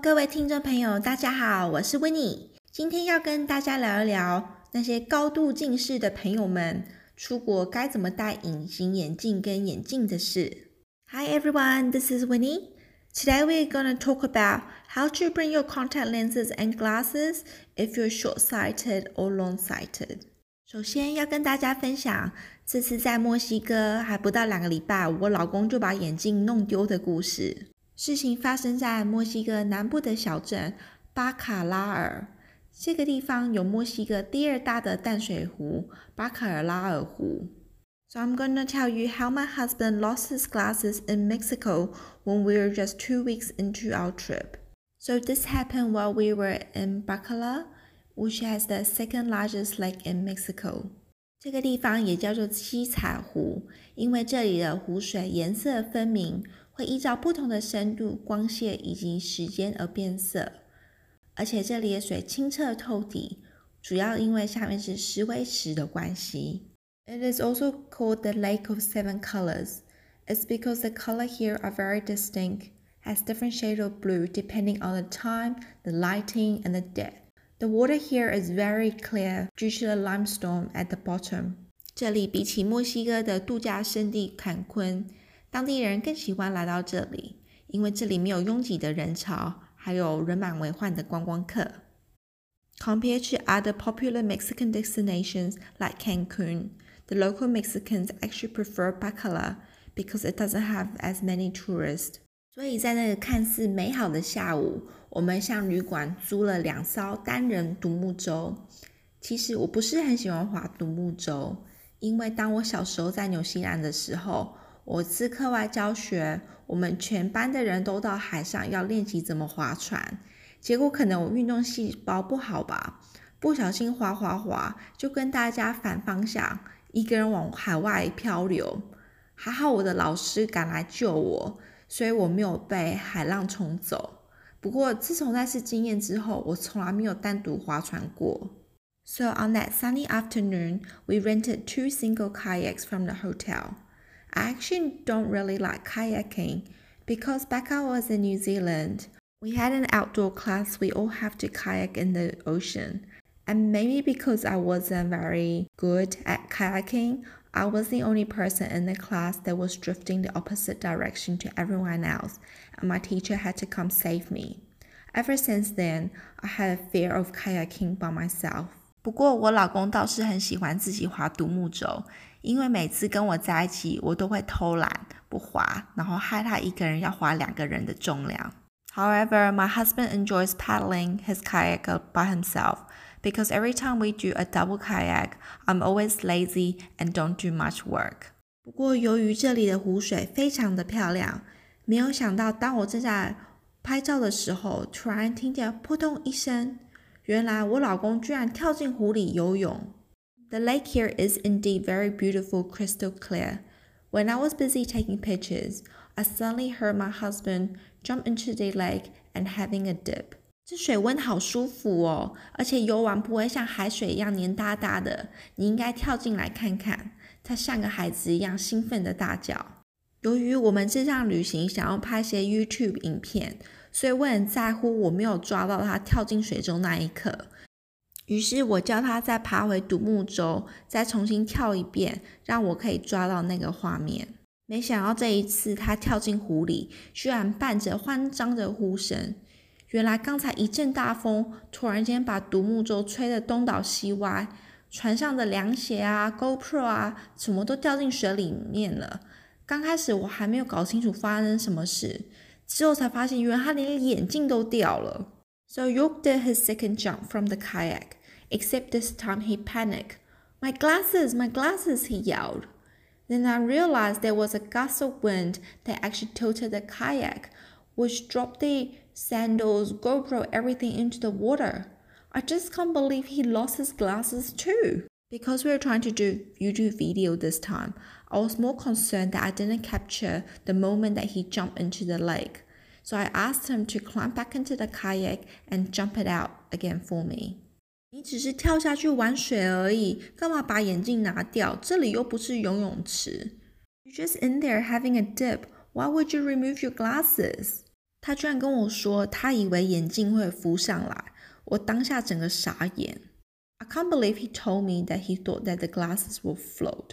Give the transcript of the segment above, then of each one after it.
各位听众朋友，大家好，我是 Winnie。今天要跟大家聊一聊那些高度近视的朋友们出国该怎么戴隐形眼镜跟眼镜的事。Hi everyone, this is Winnie. Today we're gonna talk about how to bring your contact lenses and glasses if you're short-sighted or long-sighted. 首先要跟大家分享，这次在墨西哥还不到两个礼拜，我老公就把眼镜弄丢的故事。事情发生在墨西哥南部的小镇巴卡拉尔，这个地方有墨西哥第二大的淡水湖——巴卡尔拉尔湖。So I'm gonna tell you how my husband lost his glasses in Mexico when we were just two weeks into our trip. So this happened while we were in Bacalar, which has the second largest lake in Mexico. 这个地方也叫做七彩湖，因为这里的湖水颜色分明。会依照不同的深度、光线以及时间而变色，而且这里的水清澈透底，主要因为下面是石灰石的关系。It is also called the Lake of Seven Colors. It's because the color here are very distinct, has different shade of blue depending on the time, the lighting, and the depth. The water here is very clear due to the limestone at the bottom. 这里比起墨西哥的度假胜地坎昆。当地人更喜欢来到这里，因为这里没有拥挤的人潮，还有人满为患的观光客。Compared to other popular Mexican destinations like Cancun, the local Mexicans actually prefer Bacalar because it doesn't have as many tourists. 所以在那个看似美好的下午，我们向旅馆租了两艘单人独木舟。其实我不是很喜欢划独木舟，因为当我小时候在纽西兰的时候。我是课外教学，我们全班的人都到海上要练习怎么划船。结果可能我运动细胞不好吧，不小心划划划，就跟大家反方向，一个人往海外漂流。还好我的老师赶来救我，所以我没有被海浪冲走。不过自从那次经验之后，我从来没有单独划船过。So on that sunny afternoon, we rented two single kayaks from the hotel. I actually don't really like kayaking because back I was in New Zealand, we had an outdoor class, we all have to kayak in the ocean. And maybe because I wasn't very good at kayaking, I was the only person in the class that was drifting the opposite direction to everyone else, and my teacher had to come save me. Ever since then, I had a fear of kayaking by myself. 不过我老公倒是很喜欢自己划独木舟，因为每次跟我在一起，我都会偷懒不划，然后害他一个人要划两个人的重量。However, my husband enjoys paddling his kayak by himself because every time we do a double kayak, I'm always lazy and don't do much work. 不过由于这里的湖水非常的漂亮，没有想到当我正在拍照的时候，突然听见扑通一声。原来我老公居然跳进湖里游泳。The lake here is indeed very beautiful, crystal clear. When I was busy taking pictures, I suddenly heard my husband jump into the lake and having a dip. 这水温好舒服哦，而且游完不会像海水一样黏哒哒的。你应该跳进来看看。他像个孩子一样兴奋的大叫。由于我们这趟旅行想要拍些 YouTube 影片。所以我很在乎我没有抓到他跳进水中那一刻，于是我叫他再爬回独木舟，再重新跳一遍，让我可以抓到那个画面。没想到这一次他跳进湖里，居然伴着慌张的呼声。原来刚才一阵大风，突然间把独木舟吹得东倒西歪，船上的凉鞋啊、GoPro 啊，什么都掉进水里面了。刚开始我还没有搞清楚发生什么事。之后才发现，原来他连眼镜都掉了。So York did his second jump from the kayak, except this time he panicked. My glasses, my glasses, he yelled. Then I realized there was a gust of wind that actually tilted the kayak, which dropped the sandals, GoPro, everything into the water. I just can't believe he lost his glasses too. Because we were trying to do YouTube video this time, I was more concerned that I didn't capture the moment that he jumped into the lake. So I asked him to climb back into the kayak and jump it out again for me. 你只是跳下去玩水而已，干嘛把眼镜拿掉？这里又不是游泳池。You're just in there having a dip. Why would you remove your glasses? 他居然跟我说，他以为眼镜会浮上来，我当下整个傻眼。I can't believe he told me that he thought that the glasses would float.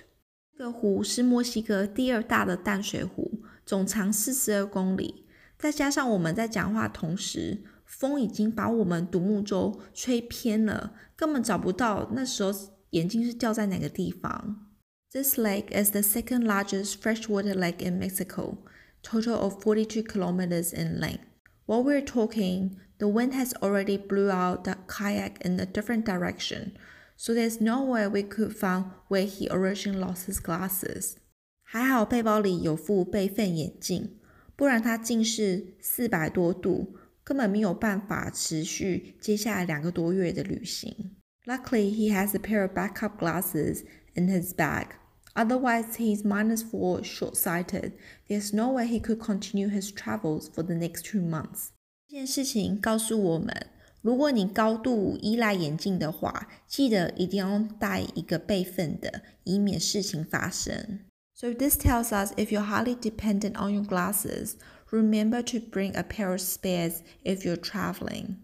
这个湖是墨西哥第二大的淡水湖，总长四十二公里。再加上我们在讲话同时，风已经把我们独木舟吹偏了，根本找不到那时候眼镜是掉在哪个地方。This lake is the second largest freshwater lake in Mexico, total of 42 kilometers in length. While we're talking, the wind has already blew out the kayak in a different direction, so there's no way we could find where he originally lost his glasses. 还好背包里有副备份眼镜，不然他近视四百多度，根本没有办法持续接下来两个多月的旅行。Luckily, he has a pair of backup glasses in his bag. Otherwise, he's minus four short sighted. There's no way he could continue his travels for the next two months. 这件事情告诉我们，如果你高度依赖眼镜的话，记得一定要带一个备份的，以免事情发生。So this tells us if you're highly dependent on your glasses, remember to bring a pair of spares if you're traveling.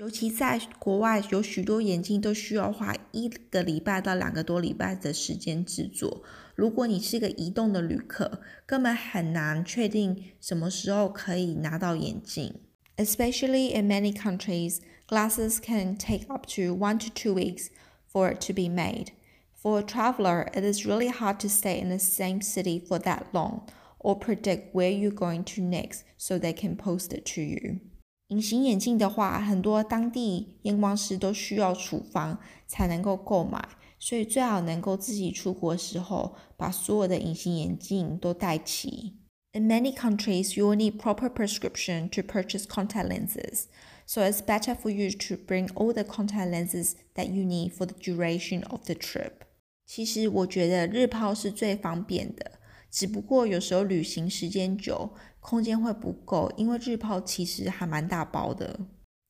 尤其在国外，有许多眼镜都需要花一个礼拜到两个多礼拜的时间制作。如果你是个移动的旅客，根本很难确定什么时候可以拿到眼镜。Especially in many countries, glasses can take up to one to two weeks for it to be made. For a traveler, it is really hard to stay in the same city for that long or predict where you're going to next so they can post it to you. 隐形眼镜的话，很多当地验光师都需要处方才能够购买，所以最好能够自己出国时候把所有的隐形眼镜都带齐。In many countries, you will need proper prescription to purchase contact lenses, so it's better for you to bring all the contact lenses that you need for the duration of the trip. 其实我觉得日抛是最方便的，只不过有时候旅行时间久，空间会不够，因为日抛其实还蛮大包的。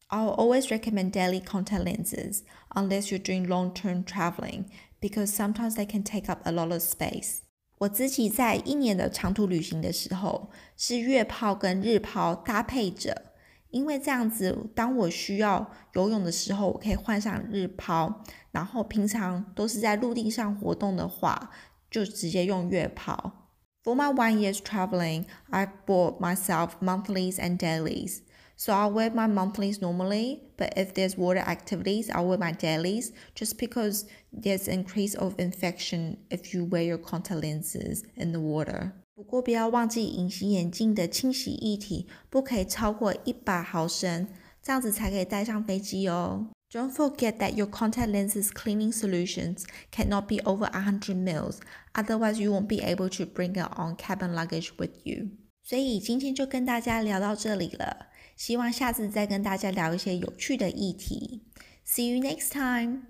I'll always recommend daily contact lenses unless you're doing long-term traveling because sometimes they can take up a lot of space. 我自己在一年的长途旅行的时候，是月抛跟日抛搭配着，因为这样子，当我需要游泳的时候，我可以换上日抛，然后平常都是在陆地上活动的话，就直接用月抛。For my one year's traveling, I bought myself monthlies and dailies. So I'll wear my monthlies normally, but if there's water activities, I'll wear my dailies just because there's increase of infection if you wear your contact lenses in the water. 不过不要忘记隐形眼镜的清洗液体不可以超过一百毫升，这样子才可以带上飞机哦。 don't forget that your contact lenses cleaning solutions cannot be over 100 mils, otherwise you won't be able to bring it on cabin luggage with you. 所以今天就跟大家聊到这里了，希望下次再跟大家聊一些有趣的议题。See you next time.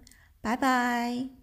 Bye bye.